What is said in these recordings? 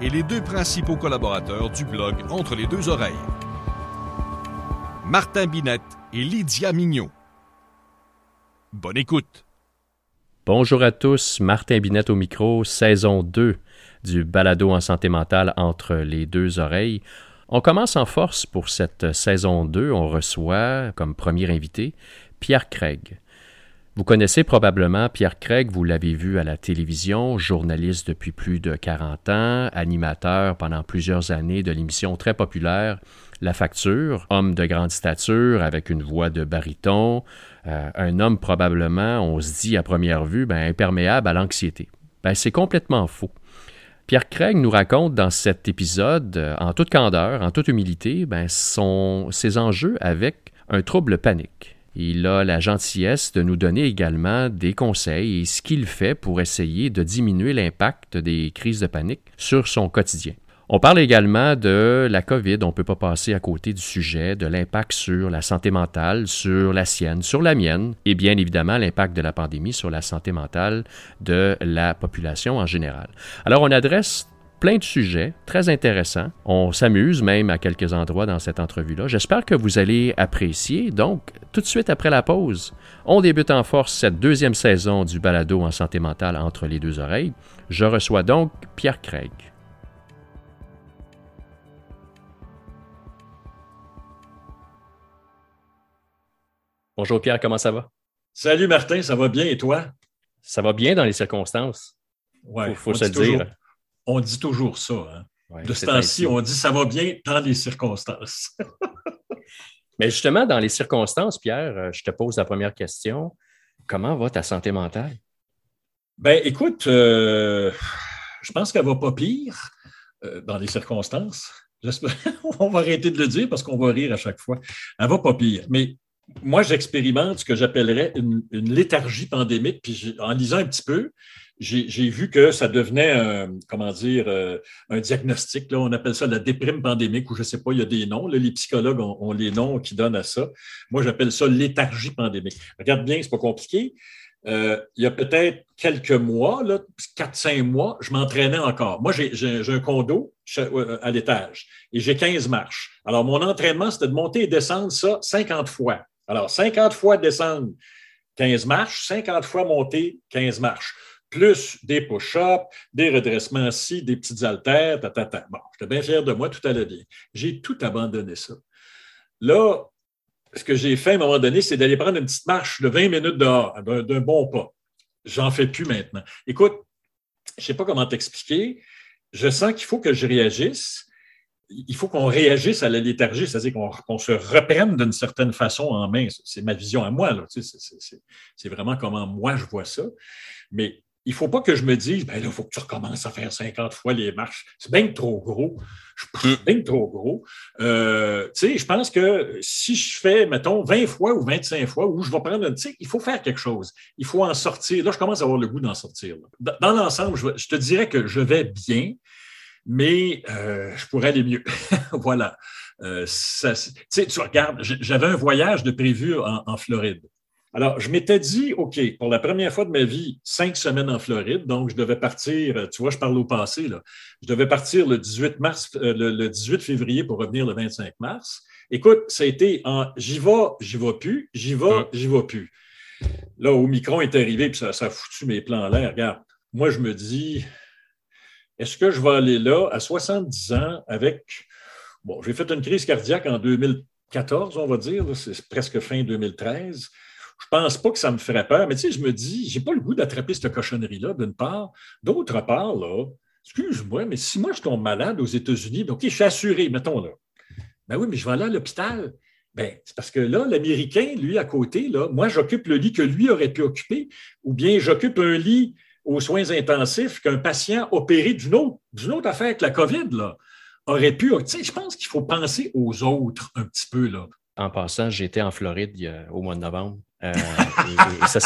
et les deux principaux collaborateurs du blog Entre les deux oreilles. Martin Binette et Lydia Mignot. Bonne écoute. Bonjour à tous, Martin Binette au micro, saison 2 du balado en santé mentale entre les deux oreilles. On commence en force pour cette saison 2. On reçoit comme premier invité Pierre Craig. Vous connaissez probablement Pierre Craig, vous l'avez vu à la télévision, journaliste depuis plus de 40 ans, animateur pendant plusieurs années de l'émission très populaire La Facture, homme de grande stature avec une voix de baryton, euh, un homme probablement, on se dit à première vue, ben, imperméable à l'anxiété. Ben, c'est complètement faux. Pierre Craig nous raconte dans cet épisode, euh, en toute candeur, en toute humilité, ben, son, ses enjeux avec un trouble panique. Il a la gentillesse de nous donner également des conseils et ce qu'il fait pour essayer de diminuer l'impact des crises de panique sur son quotidien. On parle également de la COVID, on ne peut pas passer à côté du sujet, de l'impact sur la santé mentale, sur la sienne, sur la mienne, et bien évidemment l'impact de la pandémie sur la santé mentale de la population en général. Alors on adresse plein de sujets très intéressants. On s'amuse même à quelques endroits dans cette entrevue-là. J'espère que vous allez apprécier. Donc, tout de suite après la pause, on débute en force cette deuxième saison du balado en santé mentale entre les deux oreilles. Je reçois donc Pierre Craig. Bonjour Pierre, comment ça va? Salut Martin, ça va bien et toi? Ça va bien dans les circonstances. Ouais, faut, faut se le dire on dit toujours ça. Hein. de ce temps-ci, on dit ça va bien dans les circonstances. Mais justement, dans les circonstances, Pierre, euh, je te pose la première question. Comment va ta santé mentale? Ben, écoute, euh, je pense qu'elle ne va pas pire euh, dans les circonstances. on va arrêter de le dire parce qu'on va rire à chaque fois. Elle ne va pas pire. Mais moi, j'expérimente ce que j'appellerais une, léthargie pandémique. Puis en lisant un petit peu, j'ai vu que ça devenait, un, comment dire, euh, un diagnostic. Là, on appelle ça la déprime pandémique, ou je ne sais pas, il y a des noms. les psychologues ont, les noms qui donnent à ça. Moi, j'appelle ça léthargie pandémique. Regarde bien, c'est pas compliqué. Euh, il y a peut-être quelques mois, quatre, cinq mois, je m'entraînais encore. Moi, j'ai un condo euh, à l'étage et j'ai 15 marches. Alors, mon entraînement, c'était de monter et descendre ça 50 fois. Alors, 50 fois descendre 15 marches, 50 fois monter 15 marches plus des push-ups, des redressements assis, des petites haltères, ta, ta, ta. Bon, j'étais bien fier de moi, tout allait bien. J'ai tout abandonné ça. Là, ce que j'ai fait à un moment donné, c'est d'aller prendre une petite marche de 20 minutes dehors, d'un bon pas. J'en fais plus maintenant. Écoute, je ne sais pas comment t'expliquer. Je sens qu'il faut que je réagisse. Il faut qu'on réagisse à la léthargie, c'est-à-dire qu'on se reprenne d'une certaine façon en main. C'est ma vision à moi. c'est vraiment comment moi je vois ça. Mais il ne faut pas que je me dise, ben là, il faut que tu recommences à faire 50 fois les marches. C'est bien trop gros. Je suis bien trop gros. Euh, tu sais, je pense que si je fais, mettons, 20 fois ou 25 fois, où je vais prendre un, tu il faut faire quelque chose. Il faut en sortir. Là, je commence à avoir le goût d'en sortir. Dans, l'ensemble, je, te dirais que je vais bien, mais euh, je pourrais aller mieux. voilà. Euh, tu regardes, j'avais un voyage de prévu en Floride. Alors, je m'étais dit, OK, pour la première fois de ma vie, cinq semaines en Floride, donc je devais partir, tu vois, je parle au passé, là, je devais partir le 18 mars, euh, le, 18 février pour revenir le 25 mars. Écoute, ça a été en j'y vais, j'y vais plus, j'y vais, j'y vais plus. Là, au micron est arrivé, puis ça, ça a foutu mes plans en l'air. Regarde, moi, je me dis, est-ce que je vais aller là à 70 ans avec. Bon, j'ai fait une crise cardiaque en 2014, on va dire, c'est presque fin 2013 je pense pas que ça me ferait peur, mais tu sais, je me dis, j'ai pas le goût d'attraper cette cochonnerie-là, d'une part. D'autre part, là, excuse-moi, mais si moi je tombe malade aux États-Unis, donc je suis assuré, mettons là. Ben oui, mais je vais aller à l'hôpital. Ben, c'est parce que là, l'Américain, lui, à côté, là, moi, j'occupe le lit que lui aurait pu occuper, ou bien j'occupe un lit aux soins intensifs qu'un patient opéré d'une autre, d'une autre affaire que la COVID, là. aurait pu. Tu sais, je pense qu'il faut penser aux autres un petit peu, là. En passant, j'étais en Floride au mois de novembre. Euh, ça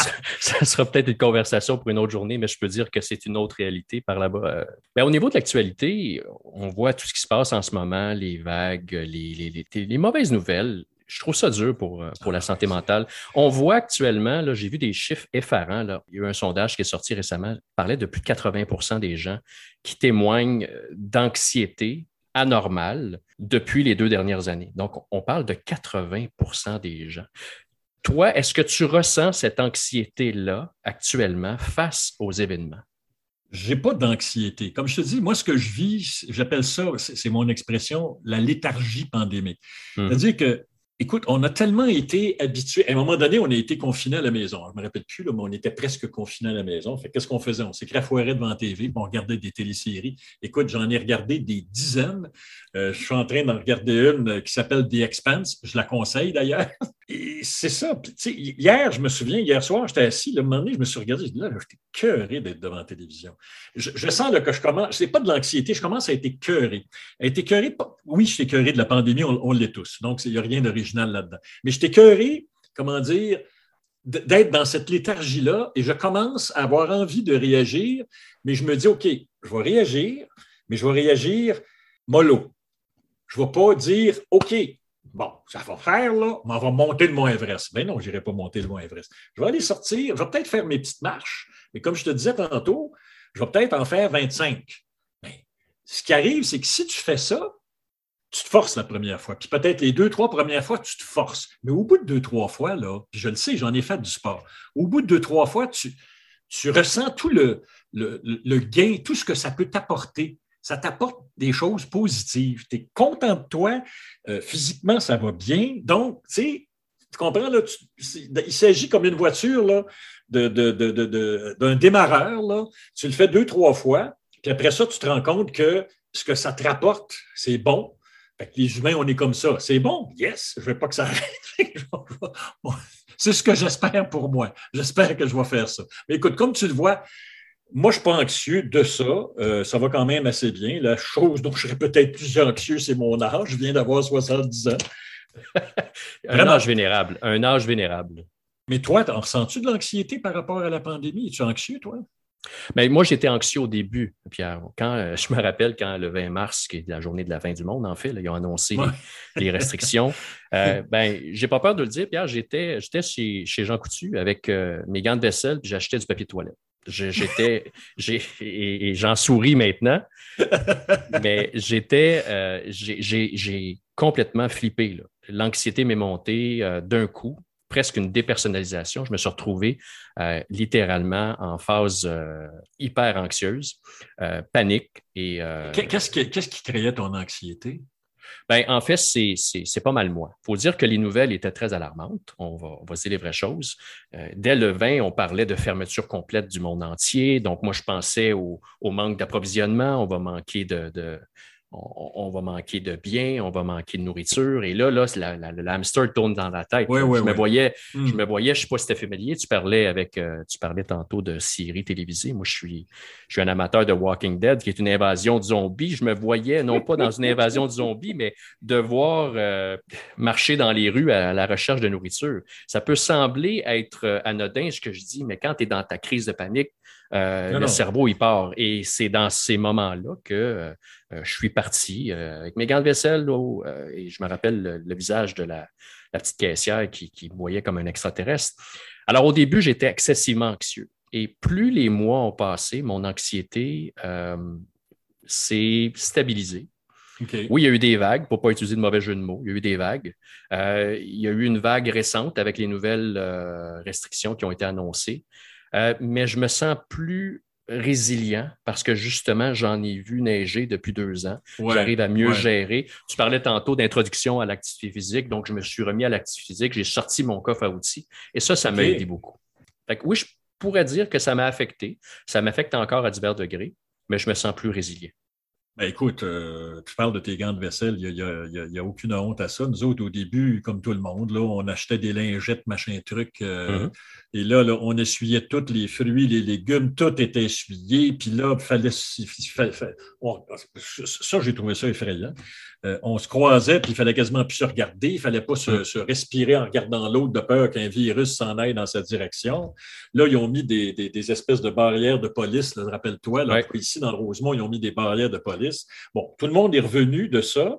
sera, peut-être une conversation pour une autre journée, mais je peux dire que c'est une autre réalité par là-bas. Euh. Mais au niveau de l'actualité, on voit tout ce qui se passe en ce moment, les vagues, les, les mauvaises nouvelles je trouve ça dur pour, euh, pour la santé mentale. On voit actuellement, j'ai vu des chiffres effarants. Là. Il y a eu un sondage qui est sorti récemment, parlait de plus de 80% des gens qui témoignent d'anxiété anormale depuis les deux dernières années. Donc, on parle de 80% des gens. Toi, est-ce que tu ressens cette anxiété-là actuellement face aux événements? J'ai pas d'anxiété. Comme je te dis, moi, ce que je vis, j'appelle ça, c'est mon expression, la léthargie pandémique. Hmm. C'est-à-dire que Écoute, on a tellement été habitués. À un moment donné, on a été confinés à la maison. Je ne me rappelle plus, mais on était presque confinés à la maison. qu'est-ce qu'on faisait? On s'écrafouirait devant la TV, puis on regardait des téléséries. Écoute, j'en ai regardé des dizaines. Euh, je suis en train d'en regarder une euh, qui s'appelle The Expanse. Je la conseille d'ailleurs. C'est ça. hier, je me souviens, hier soir, j'étais assis. Le moment donné, je me suis regardé. Je dis là, j'étais cœuré d'être devant la télévision. Je, sens que je commence. Ce n'est pas de l'anxiété, je commence à être cœuré. À être oui, je suis cœuré de la pandémie, on, on l'est tous. Donc, il n'y a rien d'original là-dedans. Mais j'étais cœuré, comment dire, d'être dans cette léthargie-là et je commence à avoir envie de réagir, mais je me dis, OK, je vais réagir, mais je vais réagir mollo. Je ne vais pas dire, OK, bon, ça va faire, là, mais on va monter le Mont Everest. Ben non, je n'irai pas monter le Mont Everest. Je vais aller sortir, je vais peut-être faire mes petites marches, mais comme je te disais tantôt, je vais peut-être en faire 25. Mais ben, ce qui arrive, c'est que si tu fais ça, tu te forces la première fois. Puis peut-être les deux, trois premières fois, tu te forces. Mais au bout de deux, trois fois, là, je le sais, j'en ai fait du sport. Au bout de deux, trois fois, tu, ressens tout le gain, tout ce que ça peut t'apporter ça t'apporte des choses positives. Tu es content de toi, euh, physiquement, ça va bien. Donc, tu sais, tu comprends, là, il s'agit comme une voiture là, d'un de, démarreur. Là. Tu le fais deux, trois fois, puis après ça, tu te rends compte que ce que ça te rapporte, c'est bon. les humains, on est comme ça. C'est bon, yes, je ne veux pas que ça arrête. c'est ce que j'espère pour moi. J'espère que je vais faire ça. Mais écoute, comme tu le vois, moi, je ne suis pas anxieux de ça. Euh, ça va quand même assez bien. La chose dont je serais peut-être plus anxieux, c'est mon âge. Je viens d'avoir 70 ans. un âge vénérable. Un âge vénérable. Mais toi, ressens-tu de l'anxiété par rapport à la pandémie? Es-tu anxieux, toi? Mais ben, moi, j'étais anxieux au début, Pierre. Quand, euh, je me rappelle quand le 20 mars, qui est la journée de la fin du monde, en fait, ils ont annoncé les, restrictions. euh, ben, j'ai pas peur de le dire, Pierre. J'étais, chez, Jean Coutu avec euh, mes gants de vaisselle, puis j'achetais du papier de toilette. J'étais, et, j'en souris maintenant, mais j'étais, euh, j'ai complètement flippé. L'anxiété m'est montée euh, d'un coup, presque une dépersonnalisation. Je me suis retrouvé euh, littéralement en phase hyper anxieuse, panique. et Qu'est-ce qui créait ton anxiété? Ben, en fait, c'est pas mal moi. Il faut dire que les nouvelles étaient très alarmantes. On va, on dire les vraies choses. Euh, dès le 20, on parlait de fermeture complète du monde entier. Donc, moi, je pensais au, manque d'approvisionnement. On va manquer de, on, va manquer de biens, on va manquer de nourriture. Et là, là, la, hamster tourne dans la tête. je, Me voyais, je hmm. me voyais, je ne sais pas si c'était familier, tu parlais avec, euh, tu parlais tantôt de séries télévisées. Moi, je suis, je suis un amateur de Walking Dead, qui est une invasion de zombies. Je me voyais, non pas dans une invasion de zombies, mais devoir euh, marcher dans les rues à, la recherche de nourriture. Ça peut sembler être euh, anodin, ce que je dis, mais quand tu es dans ta crise de panique, le cerveau, il part. Et c'est dans ces moments-là que euh, je suis parti euh, avec mes gants de vaisselle euh, et je me rappelle le, visage de la, petite caissière qui, me voyait comme un extraterrestre. Alors au début, j'étais excessivement anxieux. Et plus les mois ont passé, mon anxiété s'est stabilisée. Oui, il y a eu des vagues, pour ne pas utiliser de mauvais jeu de mots, il y a eu des vagues. il y a eu une vague récente avec les nouvelles restrictions qui ont été annoncées. Mais je me sens plus résilient parce que justement, j'en ai vu neiger depuis deux ans. J'arrive à mieux gérer. Tu parlais tantôt d'introduction à l'activité physique, donc je me suis remis à l'activité physique, j'ai sorti mon coffre à outils et ça, ça m'a aidé beaucoup. oui, je pourrais dire que ça m'a affecté. Ça m'affecte encore à divers degrés, mais je me sens plus résilient. Ben écoute, euh, tu parles de tes gants de vaisselle, il n'y a, aucune honte à ça. Nous autres, au début, comme tout le monde, là, on achetait des lingettes, machin truc. Euh, mm-hmm. Et là, on essuyait tous les fruits, les légumes, tout était essuyé. Puis là, il fallait. ça, j'ai trouvé ça effrayant. Euh, on se croisait, puis il fallait quasiment plus se regarder. Il ne fallait pas se, respirer en regardant l'autre de peur qu'un virus s'en aille dans sa direction. Là, ils ont mis des, espèces de barrières de police, rappelle-toi. Ici, dans le Rosemont, ils ont mis des barrières de police. Bon, tout le monde est revenu de ça.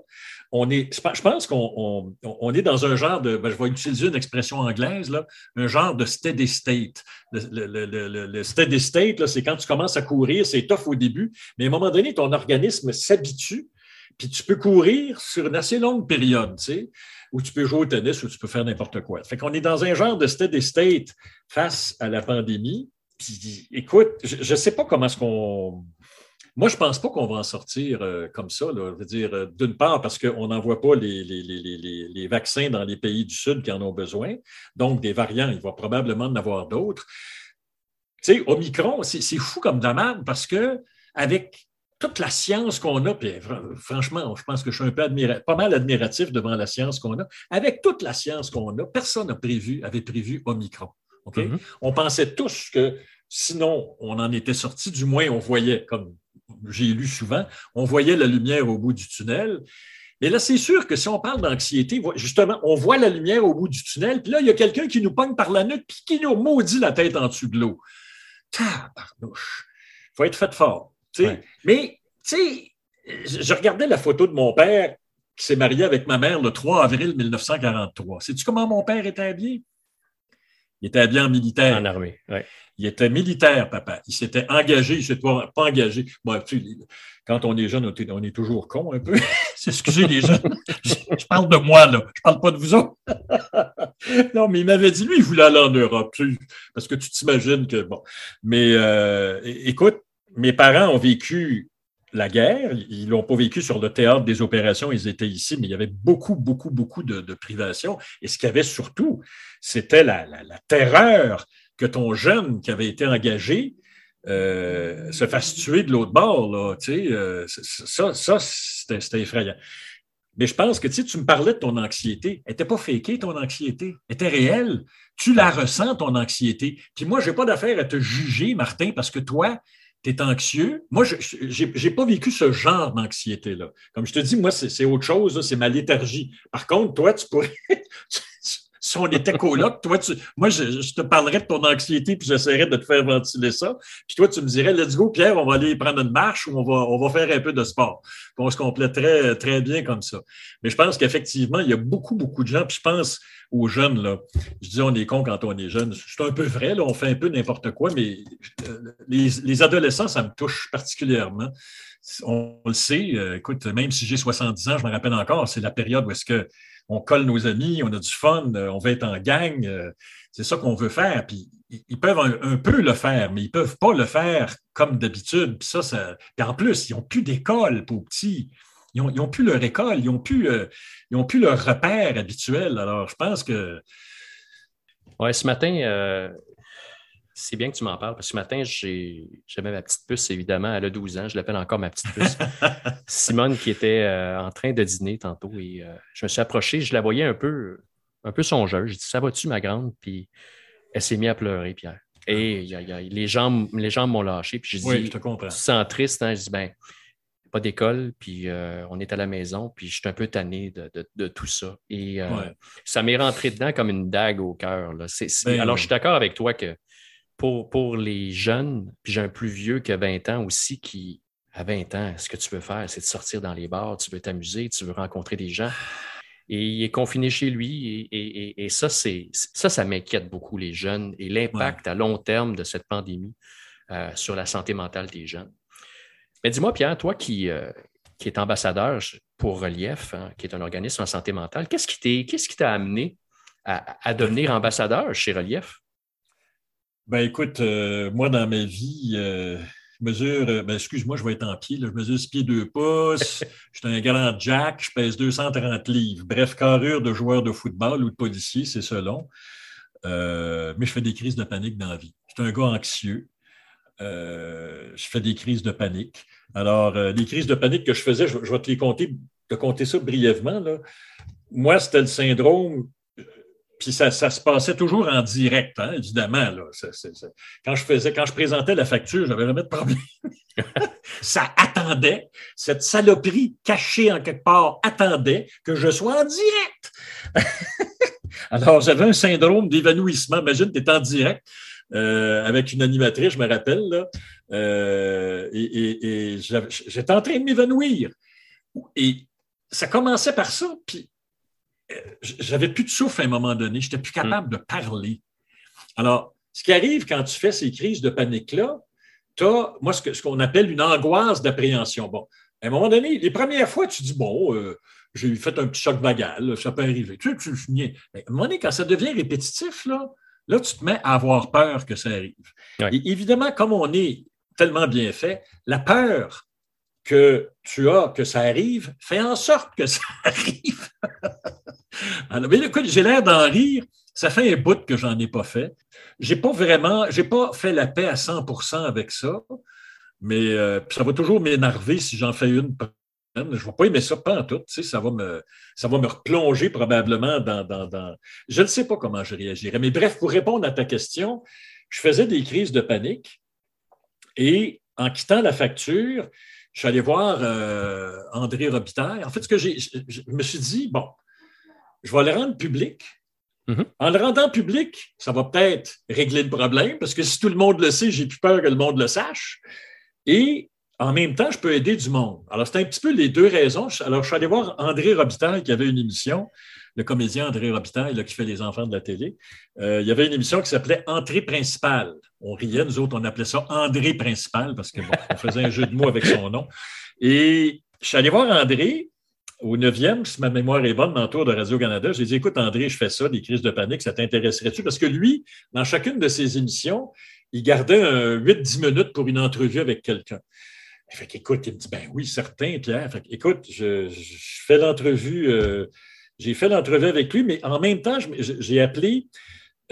On est, je pense qu'on on, est dans un genre de, ben, je vais utiliser une expression anglaise, là, un genre de steady state. Le, steady state, c'est quand tu commences à courir, c'est tough au début, mais à un moment donné, ton organisme s'habitue puis tu peux courir sur une assez longue période, tu sais, où tu peux jouer au tennis ou tu peux faire n'importe quoi. Fait qu'on est dans un genre de steady state face à la pandémie. Puis écoute, je ne sais pas comment est-ce qu'on. Moi, je ne pense pas qu'on va en sortir euh, comme ça. Je veux dire, euh, d'une part, parce qu'on n'envoie pas les, les, vaccins dans les pays du Sud qui en ont besoin. Donc, des variants, il va probablement en avoir d'autres. Tu sais, Omicron, c'est fou comme demande parce que avec toute la science qu'on a, puis franchement, je pense que je suis un peu pas mal admiratif devant la science qu'on a. Avec toute la science qu'on a, personne n'a prévu, avait prévu Omicron. Mm-hmm. On pensait tous que sinon, on en était sorti, du moins on voyait, comme j'ai lu souvent, on voyait la lumière au bout du tunnel. Mais là, c'est sûr que si on parle d'anxiété, justement, on voit la lumière au bout du tunnel, puis là, il y a quelqu'un qui nous pogne par la nuque, puis qui nous maudit la tête en dessous de l'eau. Tabarnouche. Il faut être fait fort. Mais, tu sais, je regardais la photo de mon père qui s'est marié avec ma mère le 3 avril 1943. Sais-tu comment mon père était habillé? Il était habillé en militaire. En armée, oui. Il était militaire, papa. Il s'était engagé, il ne s'était pas, engagé. Bon, quand on est jeune, on est, toujours con un peu. Excusez les jeunes. Je, parle de moi, là. Je ne parle pas de vous autres. non, mais il m'avait dit, lui, il voulait aller en Europe. Parce que tu t'imagines que, bon. Mais euh, écoute, mes parents ont vécu la guerre. Ils l'ont pas vécu sur le théâtre des opérations, ils étaient ici, mais il y avait beaucoup, beaucoup, beaucoup de, privations. Et ce qu'il y avait surtout, c'était la, terreur que ton jeune qui avait été engagé euh, se fasse tuer de l'autre bord. Là, euh, ça, ça c'était effrayant. Mais je pense que tu me parlais de ton anxiété. Elle n'était pas fakée, ton anxiété. Elle était réelle. Tu la ressens, ton anxiété. Puis moi, je n'ai pas d'affaire à te juger, Martin, parce que toi, tu es anxieux. Moi, je n'ai pas vécu ce genre d'anxiété-là. Comme je te dis, moi, c'est autre chose, c'est ma léthargie. Par contre, toi, tu pourrais. si on était coloc, toi, tu, moi, je, te parlerais de ton anxiété, puis j'essaierais de te faire ventiler ça. Puis toi, tu me dirais, let's go, Pierre, on va aller prendre une marche ou on va, on va faire un peu de sport. Puis on se compléterait très bien comme ça. Mais je pense qu'effectivement, il y a beaucoup, beaucoup de gens, puis je pense aux jeunes, là. Je dis on est con quand on est jeune. C'est un peu vrai, là, on fait un peu n'importe quoi, mais euh, les, adolescents, ça me touche particulièrement. On, le sait, euh, écoute, même si j'ai 70 ans, je me rappelle encore, c'est la période où est-ce que on colle nos amis, on a du fun, euh, on veut être en gang. c'est ça qu'on veut faire. Puis ils peuvent un, peu le faire, mais ils ne peuvent pas le faire comme d'habitude. Puis ça, ça... Puis en plus, ils n'ont plus d'école pour petits. Ils n'ont plus leur école, ils n'ont plus, euh, plus leur repère habituel. Alors, je pense que. Oui, ce matin, euh, c'est bien que tu m'en parles, parce que ce matin, j'avais ma petite puce, évidemment. Elle a 12 ans, je l'appelle encore ma petite puce. Simone qui était euh, en train de dîner tantôt et je me suis approché, je la voyais un peu, un peu songeuse. J'ai dit Ça va-tu, ma grande? Puis elle s'est mise à pleurer, Pierre. Et les jambes, les jambes m'ont lâché. Puis j'ai dit, je te comprends. Tu sens triste, hein? Je dis, ben, pas d'école, puis euh, on est à la maison, puis je suis un peu tanné de, tout ça. Et euh, ça m'est rentré dedans comme une dague au cœur. Ben alors, je suis d'accord avec toi que pour, pour les jeunes, puis j'ai un plus vieux qui a 20 ans aussi, qui, à 20 ans, ce que tu veux faire, c'est de sortir dans les bars, tu veux t'amuser, tu veux rencontrer des gens. Et il est confiné chez lui, et, ça, c'est ça, ça m'inquiète beaucoup, les jeunes, et l'impact à long terme de cette pandémie euh, sur la santé mentale des jeunes. Mais dis-moi, Pierre, toi qui, euh, qui es ambassadeur pour Relief, hein, qui est un organisme en santé mentale, qu'est-ce qui t'a amené à, devenir ambassadeur chez Relief? Ben écoute, euh, moi, dans ma vie, euh, je mesure, ben, excuse-moi, je vais être en pied, je mesure 6 pieds 2 pouces, je suis un grand jack, je pèse 230 livres. Bref, carrure de joueur de football ou de policier, c'est selon. mais je fais des crises de panique dans la vie. Je suis un gars anxieux. je fais des crises de panique. Alors, les crises de panique que je faisais, je, vais te les compter, te compter ça brièvement. Moi, c'était le syndrome puis ça, se passait toujours en direct, hein, évidemment. Quand je faisais, quand je présentais la facture, j'avais jamais de problème. ça attendait, cette saloperie cachée en quelque part attendait que je sois en direct. Alors, j'avais un syndrome d'évanouissement. Imagine, tu es en direct euh, avec une animatrice, je me rappelle, euh, et, et j'étais en train de m'évanouir. Et ça commençait par ça, puis j'avais plus de souffle à un moment donné. Je n'étais plus capable de parler. Alors, ce qui arrive quand tu fais ces crises de panique-là, tu as, moi, ce qu'on appelle une angoisse d'appréhension. Bon, à un moment donné, les premières fois, tu dis, bon, euh, j'ai fait un petit choc vagal, ça peut arriver. Tu, tu, Mais à un moment donné, quand ça devient répétitif, là, là, tu te mets à avoir peur que ça arrive. Et évidemment, comme on est tellement bien fait, la peur que tu as, que ça arrive, fait en sorte que ça arrive. Alors, mais écoute, j'ai l'air d'en rire. Ça fait un bout que j'en ai pas fait. J'ai pas vraiment, j'ai pas fait la paix à 100% avec ça, mais euh, ça va toujours m'énerver si j'en fais une. Je ne vais pas aimer ça pas en tout. Tu sais, ça, va me, ça va me replonger probablement dans, dans, dans... Je ne sais pas comment je réagirais. Mais bref, pour répondre à ta question, je faisais des crises de panique et en quittant la facture, je suis allé voir euh, André Robitaille. En fait, ce que j'ai, je me suis dit, bon, je vais le rendre public. Mm-hmm. En le rendant public, ça va peut-être régler le problème, parce que si tout le monde le sait, j'ai plus peur que le monde le sache. Et en même temps, je peux aider du monde. Alors, c'est un petit peu les deux raisons. Alors, je suis allé voir André Robitaille qui avait une émission, le comédien André Robitaille, qui fait les enfants de la télé. Euh, il y avait une émission qui s'appelait Entrée principale. On riait, nous autres, on appelait ça André principal, parce qu'on faisait un jeu de mots avec son nom. Et je suis allé voir André, au neuvième, si ma mémoire est bonne, dans de Radio-Canada, j'ai dit Écoute, André, je fais ça, des crises de panique, ça t'intéresserait-tu? Parce que lui, dans chacune de ses émissions, il gardait 8-10 minutes pour une entrevue avec quelqu'un. Fait qu'écoute, il me dit Ben oui, certain, Pierre. Fait écoute, je, fais l'entrevue, euh, j'ai fait l'entrevue avec lui, mais en même temps, j'ai appelé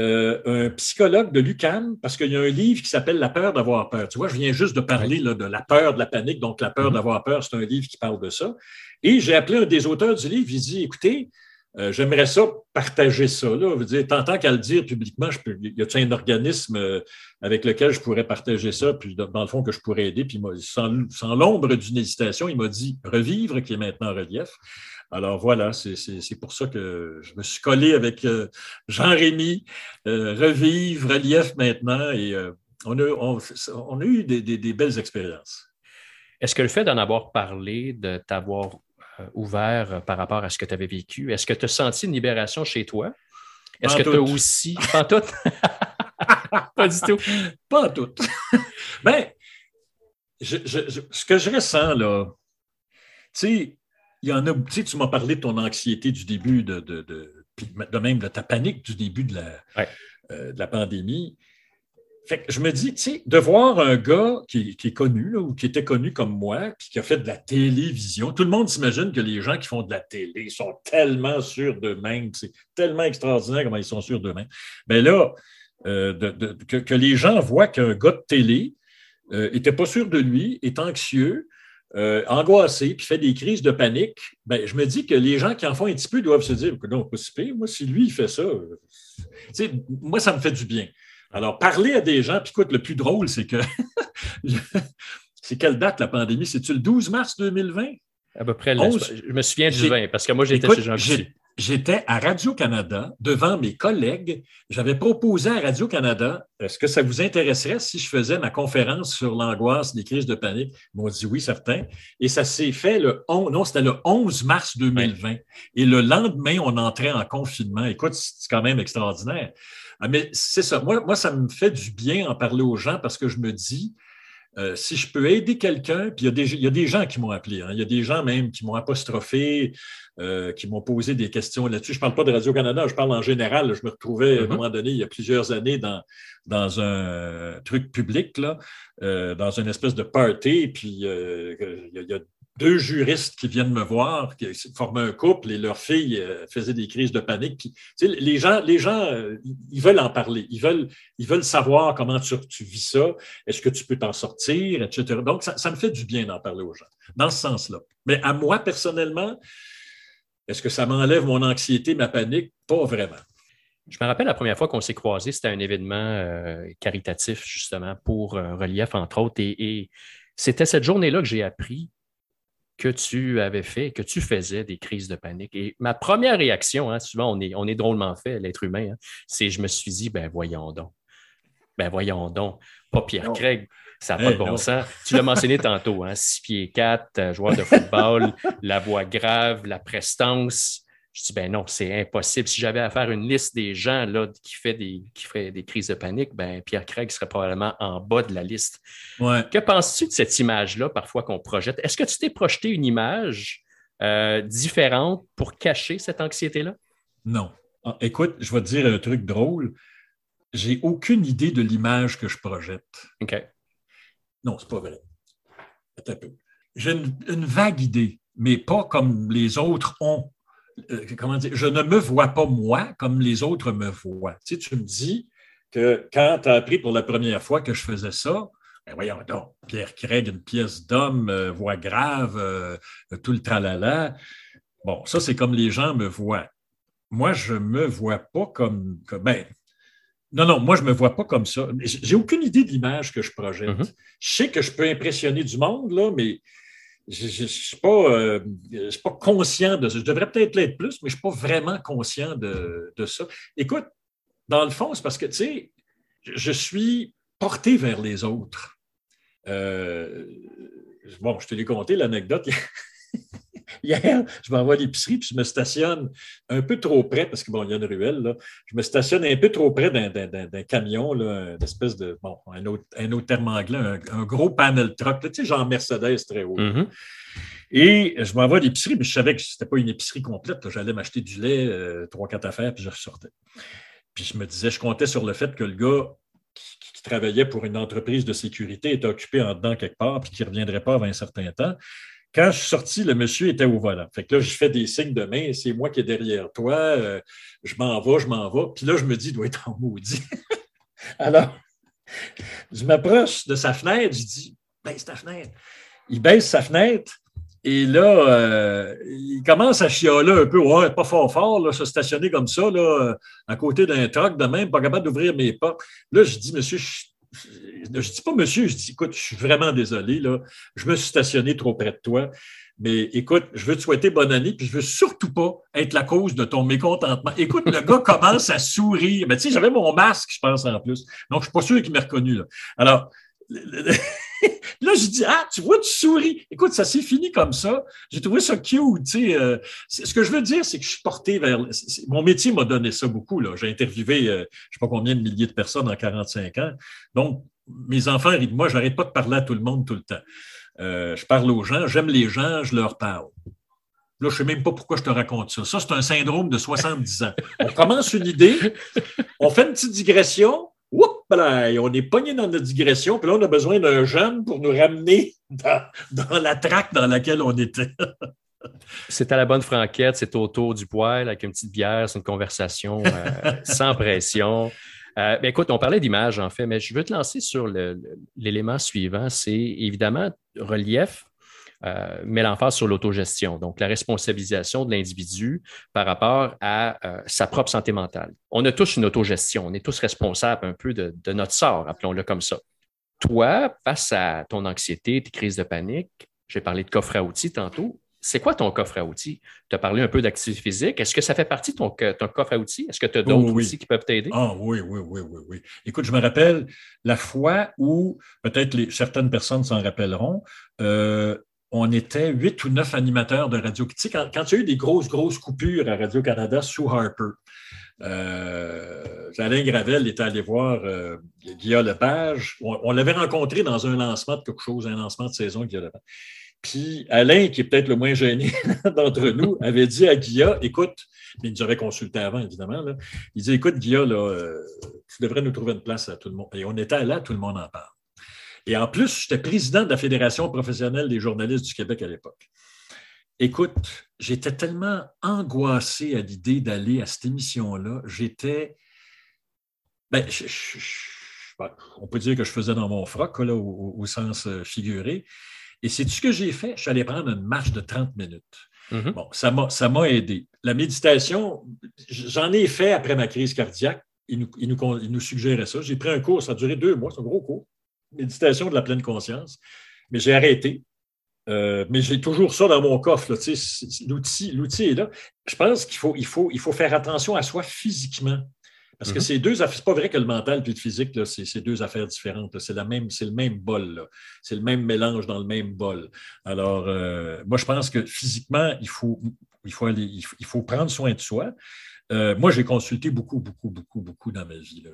euh, un psychologue de l'UCAM parce qu'il y a un livre qui s'appelle La peur d'avoir peur. Tu vois, je viens juste de parler de la peur de la panique, donc la peur mm-hmm. d'avoir peur, c'est un livre qui parle de ça. Et j'ai appelé un des auteurs du livre, il dit, écoutez, euh, j'aimerais ça partager ça. Là. Veux dire, tant, qu'à le dire publiquement, je peux, y a-t-il un organisme euh, avec lequel je pourrais partager ça, puis dans, le fond que je pourrais aider, puis sans, l'ombre d'une hésitation, il m'a dit Revivre, qui est maintenant en relief. Alors voilà, c'est pour ça que je me suis collé avec euh, Jean-Rémy, Revivre, Relief maintenant, et on, a, eu des, belles expériences. Est-ce que le fait d'en avoir parlé, de t'avoir ouvert par rapport à ce que tu avais vécu, est-ce que tu as senti une libération chez toi? Est-ce que tu as aussi. Pas tout? pas du tout. Pas tout. ben, ce que je ressens, là, tu sais, il y en a, tu tu m'as parlé de ton anxiété du début, de, de, de, même de ta panique du début de la, euh, de la pandémie. Je me dis, tu sais, de voir un gars qui, est connu, ou qui était connu comme moi, puis qui a fait de la télévision, tout le monde s'imagine que les gens qui font de la télé sont tellement sûrs d'eux-mêmes, c'est tellement extraordinaire comment ils sont sûrs d'eux-mêmes. Bien là, euh, que, les gens voient qu'un gars de télé n'était euh, pas sûr de lui, est anxieux, euh, angoissé, puis fait des crises de panique, ben, je me dis que les gens qui en font un petit peu doivent se dire non, pas si Moi, si lui, il fait ça, moi, ça me fait du bien. Alors, parler à des gens, puis écoute, le plus drôle, c'est que c'est quelle date la pandémie? C'est-tu le 12 mars 2020? À peu près, je me souviens du 20, parce que moi, j'étais chez Jean j'étais à Radio-Canada devant mes collègues. J'avais proposé à Radio-Canada, est-ce que ça vous intéresserait si je faisais ma conférence sur l'angoisse des crises de panique? Ils m'ont dit oui, certain. Et ça s'est fait le 11, non, c'était le 11 mars 2020. Et le lendemain, on entrait en confinement. Écoute, c'est quand même extraordinaire. Ah, mais c'est ça. Moi, moi, ça me fait du bien en parler aux gens parce que je me dis, euh, si je peux aider quelqu'un, puis il y, a des, gens qui m'ont appelé, hein. il y a des gens même qui m'ont apostrophé, euh, qui m'ont posé des questions là-dessus. Je ne parle pas de Radio-Canada, je parle en général. Je me retrouvais à un mm-hmm. moment donné, il y a plusieurs années, dans, dans un truc public, là, euh, dans une espèce de party, puis il y, a deux juristes qui viennent me voir, qui formaient un couple et leur fille euh, faisait des crises de panique. les gens, les gens euh, ils veulent en parler. Ils veulent, savoir comment tu, vis ça. Est-ce que tu peux t'en sortir, etc. Donc, ça, me fait du bien d'en parler aux gens, dans ce sens-là. Mais à moi, personnellement, est-ce que ça m'enlève mon anxiété, ma panique? Pas vraiment. Je me rappelle la première fois qu'on s'est croisés, c'était un événement euh, caritatif, justement, pour Relief, entre autres. et c'était cette journée-là que j'ai appris que tu avais fait, que tu faisais des crises de panique. Et ma première réaction, hein, souvent on est, on est drôlement fait, l'être humain, hein, c'est je me suis dit, ben voyons donc. Ben voyons donc. Pas Pierre Craig, ça n'a pas de bon sens. Tu l'as mentionné tantôt, hein, 6 pieds 4, euh, joueur de football, la voix grave, la prestance. Je dis, ben non, c'est impossible. Si j'avais à faire une liste des gens là, qui, fait des, qui fait des crises de panique, ben Pierre Craig serait probablement en bas de la liste. Que penses-tu de cette image-là, parfois qu'on projette? Est-ce que tu t'es projeté une image euh, différente pour cacher cette anxiété-là? Non. Ah, écoute, je vais te dire un truc drôle. J'ai aucune idée de l'image que je projette. OK. Non, c'est pas vrai. J'ai une vague idée, mais pas comme les autres ont. Euh, comment dire, je ne me vois pas moi comme les autres me voient. Tu, sais, tu me dis que quand tu as appris pour la première fois que je faisais ça, ben voyons donc, Pierre Craig, une pièce d'homme, euh, voix grave, euh, tout le tralala. Bon, ça, c'est comme les gens me voient. Moi, je ne me vois pas comme. comme ben, non, non, moi, je ne me vois pas comme ça. J'ai aucune idée de l'image que je projette. Mm-hmm. Je sais que je peux impressionner du monde, là, mais je ne suis, pas, euh, pas conscient de ça. Je devrais peut-être l'être plus, mais je ne suis pas vraiment conscient de, ça. Écoute, dans le fond, c'est parce que, tu sais, je suis porté vers les autres. Euh, bon, je te l'ai conté, l'anecdote. Hier, je m'envoie à l'épicerie, puis je me stationne un peu trop près, parce que bon, il y a une ruelle, là. Je me stationne un peu trop près d'un camion, là, une espèce de, bon, un autre, un autre terme anglais, un, gros panel truck, tu sais, genre Mercedes très haut. Mm-hmm. Et je m'envoie à l'épicerie, mais je savais que ce n'était pas une épicerie complète. J'allais m'acheter du lait, euh, trois, quatre affaires, puis je ressortais. Puis je me disais, je comptais sur le fait que le gars qui, travaillait pour une entreprise de sécurité était occupé en dedans quelque part, puis qu'il ne reviendrait pas avant un certain temps. Quand je suis sorti, le monsieur était au volant. Fait que là, je fais des signes de main, c'est moi qui est derrière toi, euh, je m'en vais, je m'en vais. Puis là, je me dis, il doit être en maudit. Alors, je m'approche de sa fenêtre, je dis, baisse ta fenêtre. Il baisse sa fenêtre, et là, euh, il commence à chialer un peu, ouais, pas fort fort, là, se stationner comme ça, là, à côté d'un truck de même, pas capable d'ouvrir mes portes. Là, je dis, monsieur, je je ne dis pas monsieur, je dis écoute, je suis vraiment désolé, là, je me suis stationné trop près de toi, mais écoute, je veux te souhaiter bonne année, puis je veux surtout pas être la cause de ton mécontentement. Écoute, le gars commence à sourire. Mais tu sais, j'avais mon masque, je pense, en plus. Donc, je suis pas sûr qu'il m'ait reconnu. Là. Alors, là, je dis, ah, tu vois, tu souris. Écoute, ça s'est fini comme ça. J'ai trouvé ça cute. Tu sais, euh, ce que je veux dire, c'est que je suis porté vers. Mon métier m'a donné ça beaucoup. J'ai interviewé, euh, je ne sais pas combien de milliers de personnes en 45 ans. Donc, mes enfants de moi, je n'arrête pas de parler à tout le monde tout le temps. Euh, je parle aux gens, j'aime les gens, je leur parle. Là, je ne sais même pas pourquoi je te raconte ça. Ça, c'est un syndrome de 70 ans. On commence une idée, on fait une petite digression, on est pogné dans notre digression, puis là, on a besoin d'un jeune pour nous ramener dans, la traque dans laquelle on était. c'est à la bonne franquette, c'est autour du poêle avec une petite bière, c'est une conversation euh, sans pression. Euh, ben, écoute, on parlait d'image en fait, mais je veux te lancer sur l'élément suivant, c'est évidemment relief, euh, met l'emphase sur l'autogestion, donc la responsabilisation de l'individu par rapport à euh, sa propre santé mentale. On a tous une autogestion, on est tous responsables un peu de, notre sort, appelons-le comme ça. Toi, face à ton anxiété, tes crises de panique, j'ai parlé de coffre à outils tantôt, c'est quoi ton coffre à outils? Tu as parlé un peu d'activité physique. Est-ce que ça fait partie de ton, coffre à outils? Est-ce que tu as d'autres outils qui peuvent t'aider? Ah oui, oui, oui, oui, oui. Écoute, je me rappelle la fois où, peut-être certaines personnes s'en rappelleront, euh, on était huit ou neuf animateurs de radio. Tu sais, quand, il y a eu des grosses, grosses coupures à Radio-Canada sous Harper, euh, Alain Gravel était allé voir euh, Guillaume Lepage. On, l'avait rencontré dans un lancement de quelque chose, un lancement de saison, Guillaume Lepage. Puis Alain, qui est peut-être le moins gêné d'entre nous, avait dit à Guilla, écoute, il nous avait consulté avant, évidemment, il dit, écoute, Guilla, là, euh, tu devrais nous trouver une place à tout le monde. Et on était là, tout le monde en parle. Et en plus, j'étais président de la Fédération professionnelle des journalistes du Québec à l'époque. Écoute, j'étais tellement angoissé à l'idée d'aller à cette émission-là. J'étais. Ben, on peut dire que je faisais dans mon froc, là, au, sens euh, figuré. Et c'est ce que j'ai fait. Je suis allé prendre une marche de 30 minutes. Mm-hmm. Bon, ça m'a aidé. La méditation, j'en ai fait après ma crise cardiaque. Il nous, il nous, suggérait ça. J'ai pris un cours, ça a duré deux mois, c'est un gros cours. Méditation de la pleine conscience. Mais j'ai arrêté. Euh, mais j'ai toujours ça dans mon coffre. L'outil est là. Je pense qu'il faut, il faut, il faut faire attention à soi physiquement. Parce que mm-hmm. c'est deux C'est pas vrai que le mental et le physique, c'est deux affaires différentes. C'est le même bol. C'est le même mélange dans le même bol. Alors, euh, moi, je pense que physiquement, il faut, il faut, aller, il faut, prendre soin de soi. Euh, moi, j'ai consulté beaucoup, beaucoup, beaucoup, beaucoup dans ma vie.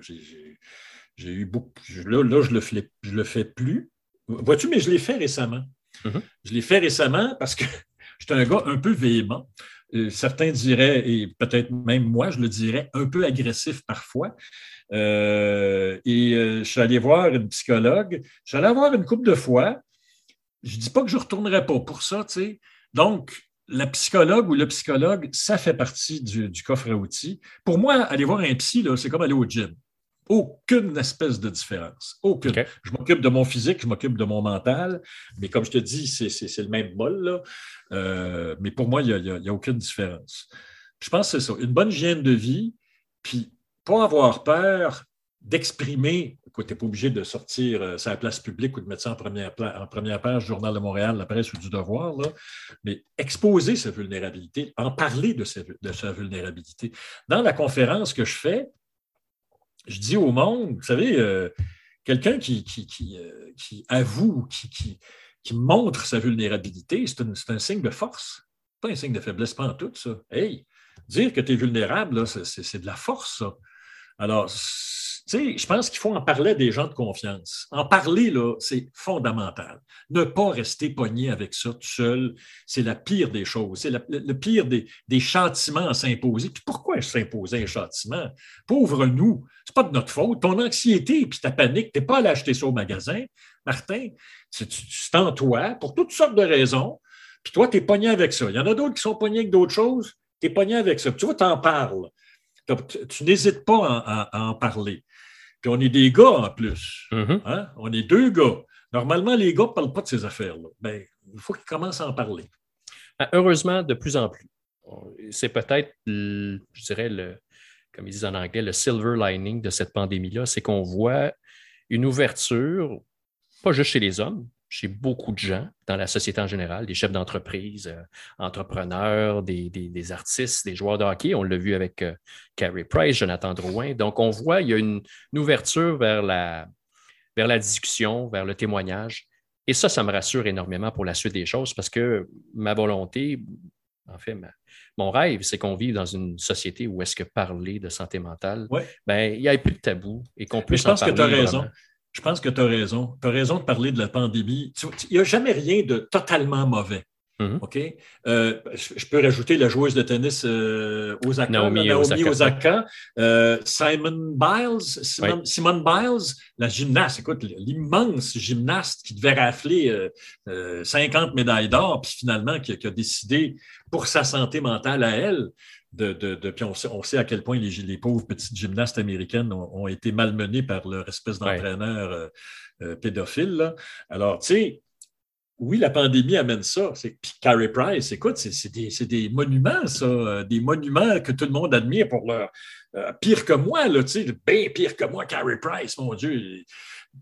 J'ai eu beaucoup. Là, je le, fais, je le fais plus. Vois-tu, mais je l'ai fait récemment. Mm-hmm. Je l'ai fait récemment parce que j'étais un gars un peu véhément. Euh, certains diraient, et peut-être même moi, je le dirais, un peu agressif parfois. Euh, et euh, je suis allé voir une psychologue. Je suis allé voir une couple de fois. Je ne dis pas que je ne retournerai pas pour ça, tu sais. Donc, la psychologue ou le psychologue, ça fait partie du, coffre à outils. Pour moi, aller voir un psy, c'est comme aller au gym. Aucune espèce de différence. Aucune. Je m'occupe de mon physique, je m'occupe de mon mental, mais comme je te dis, c'est le même bol. Là. Euh, mais pour moi, il n'y a, aucune différence. Je pense que c'est ça. Une bonne hygiène de vie, puis pas avoir peur d'exprimer. Écoute, tu n'es pas obligé de sortir euh, sur la place publique ou de mettre ça en première, en première page du Journal de Montréal, la presse ou du Devoir, là, mais exposer sa vulnérabilité, en parler de sa, de sa vulnérabilité. Dans la conférence que je fais, je dis au monde, vous savez, euh, quelqu'un qui, qui, euh, avoue, qui, montre sa vulnérabilité, c'est un, signe de force, pas un signe de faiblesse, pas en tout, ça. Hey, dire que tu es vulnérable, c'est de la force, ça. Alors, sais, je pense qu'il faut en parler à des gens de confiance. En parler, là, c'est fondamental. Ne pas rester pogné avec ça tout seul, c'est la pire des choses. C'est le, pire des, des châtiments à s'imposer. Puis pourquoi s'imposer un châtiment? Pauvre nous, c'est pas de notre faute. Ton anxiété puis ta panique, tu n'es pas allé acheter ça au magasin. Martin, c'est en toi pour toutes sortes de raisons. Puis toi, tu es pogné avec ça. Il y en a d'autres qui sont pognés avec d'autres choses. Tu es pogné avec ça. tu vois, tu en parles. Tu, n'hésites pas à, en parler. Puis on est des gars en plus. Mm-hmm. Hein? On est deux gars. Normalement, les gars ne parlent pas de ces affaires-là. Ben, il faut qu'ils commencent à en parler. Ah, heureusement, de plus en plus. C'est peut-être, je dirais, le, comme ils disent en anglais, le silver lining de cette pandémie-là, c'est qu'on voit une ouverture, pas juste chez les hommes, chez beaucoup de gens dans la société en général, des chefs d'entreprise, euh, entrepreneurs, des, artistes, des joueurs de hockey. On l'a vu avec euh, Carey Price, Jonathan Drouin. Donc, on voit, il y a une, ouverture vers la, vers la discussion, vers le témoignage. Et ça, ça me rassure énormément pour la suite des choses parce que ma volonté, en fait, mon rêve, c'est qu'on vive dans une société où est-ce que parler de santé mentale, ben, il n'y a plus de tabou et qu'on puisse je pense que tu as raison. Je pense que tu as raison. Tu as raison de parler de la pandémie. Il n'y a jamais rien de totalement mauvais. Mm-hmm. OK? Euh, je peux rajouter la joueuse de tennis euh, Osaka, Naomi, Osaka. Euh, Simon Biles, Simon, Biles, la gymnaste, écoute, l'immense gymnaste qui devait rafler 50 médailles d'or, puis finalement qui, a décidé pour sa santé mentale à elle de, puis on sait, à quel point les, pauvres petites gymnastes américaines ont, été malmenées par leur espèce d'entraîneur euh, euh, pédophile. Alors, tu sais, oui, la pandémie amène ça. Puis Carrie Price, écoute, c'est des, monuments, ça, euh, des monuments que tout le monde admire pour leur. pire que moi, là, tu sais, bien pire que moi, Carrie Price, mon Dieu.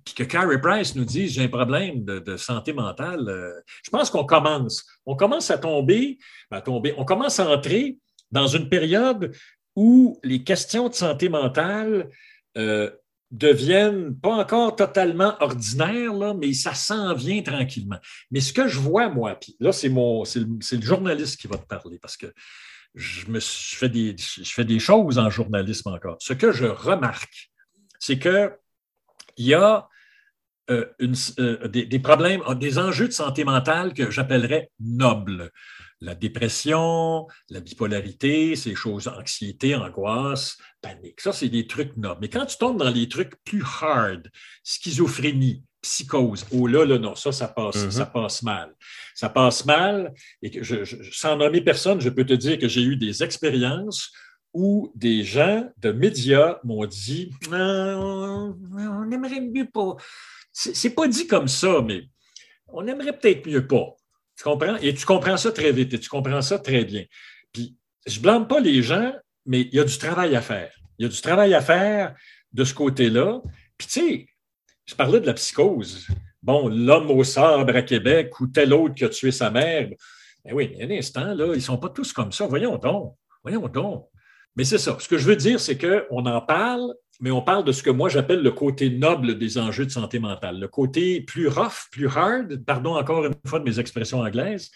Puis que Carrie Price nous dise j'ai un problème de, santé mentale. je pense qu'on commence. On commence à tomber, à tomber, on commence à entrer dans une période où les questions de santé mentale euh, deviennent pas encore totalement ordinaires, là, mais ça s'en vient tranquillement. Mais ce que je vois, moi, puis là, c'est le, journaliste qui va te parler parce que je, me, fais des, je fais des choses en journalisme encore. Ce que je remarque, c'est qu'il y a euh, euh, des, des, problèmes, des enjeux de santé mentale que j'appellerais nobles la dépression, la bipolarité, ces choses, anxiété, angoisse, panique. Ça, c'est des trucs nobles. Mais quand tu tombes dans les trucs plus hard, schizophrénie, psychose. Oh là, là, non, ça, ça passe, Mhm. ça passe mal. Ça passe mal. Et que je, je- sans nommer personne, je peux te dire que j'ai eu des expériences où des gens de médias m'ont dit Ah, on aimerait mieux pas. C'est pas dit comme ça, mais on aimerait peut-être mieux pas. Tu comprends? Et tu comprends ça très vite et tu comprends ça très bien. Puis, je blâme pas les gens, mais il y a du travail à faire. Il y a du travail à faire de ce côté-là. Puis, tu sais, je parlais de la psychose. Bon, l'homme au sabre à Québec ou tel autre qui a tué sa mère. Ben oui, mais un instant, là, ils ne sont pas tous comme ça. Voyons donc. Voyons donc. Mais c'est ça. Ce que je veux dire, c'est qu'on en parle, mais on parle de ce que moi j'appelle le côté noble des enjeux de santé mentale. Le côté plus rough, plus hard, pardon encore une fois de mes expressions anglaises,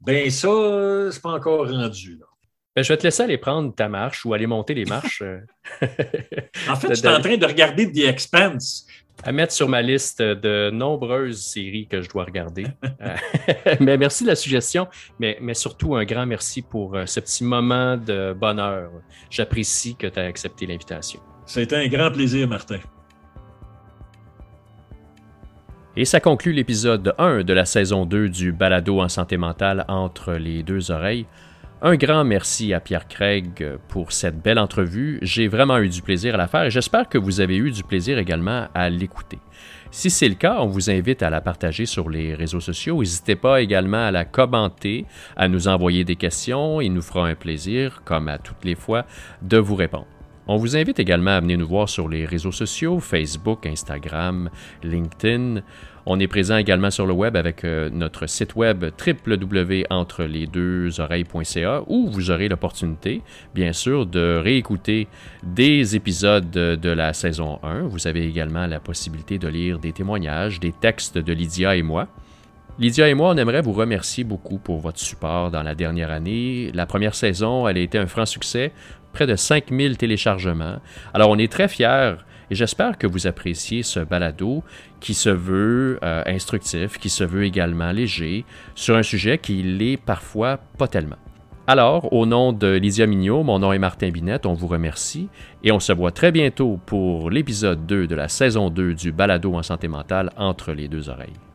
ben ça, c'est pas encore rendu. là. Ben, je vais te laisser aller prendre ta marche ou aller monter les marches euh, En fait, je suis en train de regarder The Expanse. à mettre sur ma liste de nombreuses séries que je dois regarder. Euh, mais merci de la suggestion, mais, mais surtout un grand merci pour euh, ce petit moment de bonheur. J'apprécie que tu aies accepté l'invitation. C'était un grand plaisir, Martin. Et ça conclut l'épisode 1 de la saison 2 du balado en santé mentale entre les deux oreilles. Un grand merci à Pierre Craig pour cette belle entrevue. J'ai vraiment eu du plaisir à la faire et j'espère que vous avez eu du plaisir également à l'écouter. Si c'est le cas, on vous invite à la partager sur les réseaux sociaux. N'hésitez pas également à la commenter, à nous envoyer des questions. Il nous fera un plaisir, comme à toutes les fois, de vous répondre. On vous invite également à venir nous voir sur les réseaux sociaux, Facebook, Instagram, LinkedIn. On est présent également sur le web avec euh, notre site web www.entrelesdeuxoreilles.ca où vous aurez l'opportunité, bien sûr, de réécouter des épisodes de, de la saison 1. Vous avez également la possibilité de lire des témoignages, des textes de Lydia et moi. Lydia et moi, on aimerait vous remercier beaucoup pour votre support dans la dernière année. La première saison, elle a été un franc succès, près de 5000 téléchargements. Alors, on est très fiers et j'espère que vous appréciez ce balado qui se veut euh, instructif, qui se veut également léger, sur un sujet qui l'est parfois pas tellement. Alors, au nom de Lydia Mignot, mon nom est Martin Binette, on vous remercie et on se voit très bientôt pour l'épisode 2 de la saison 2 du balado en santé mentale entre les deux oreilles.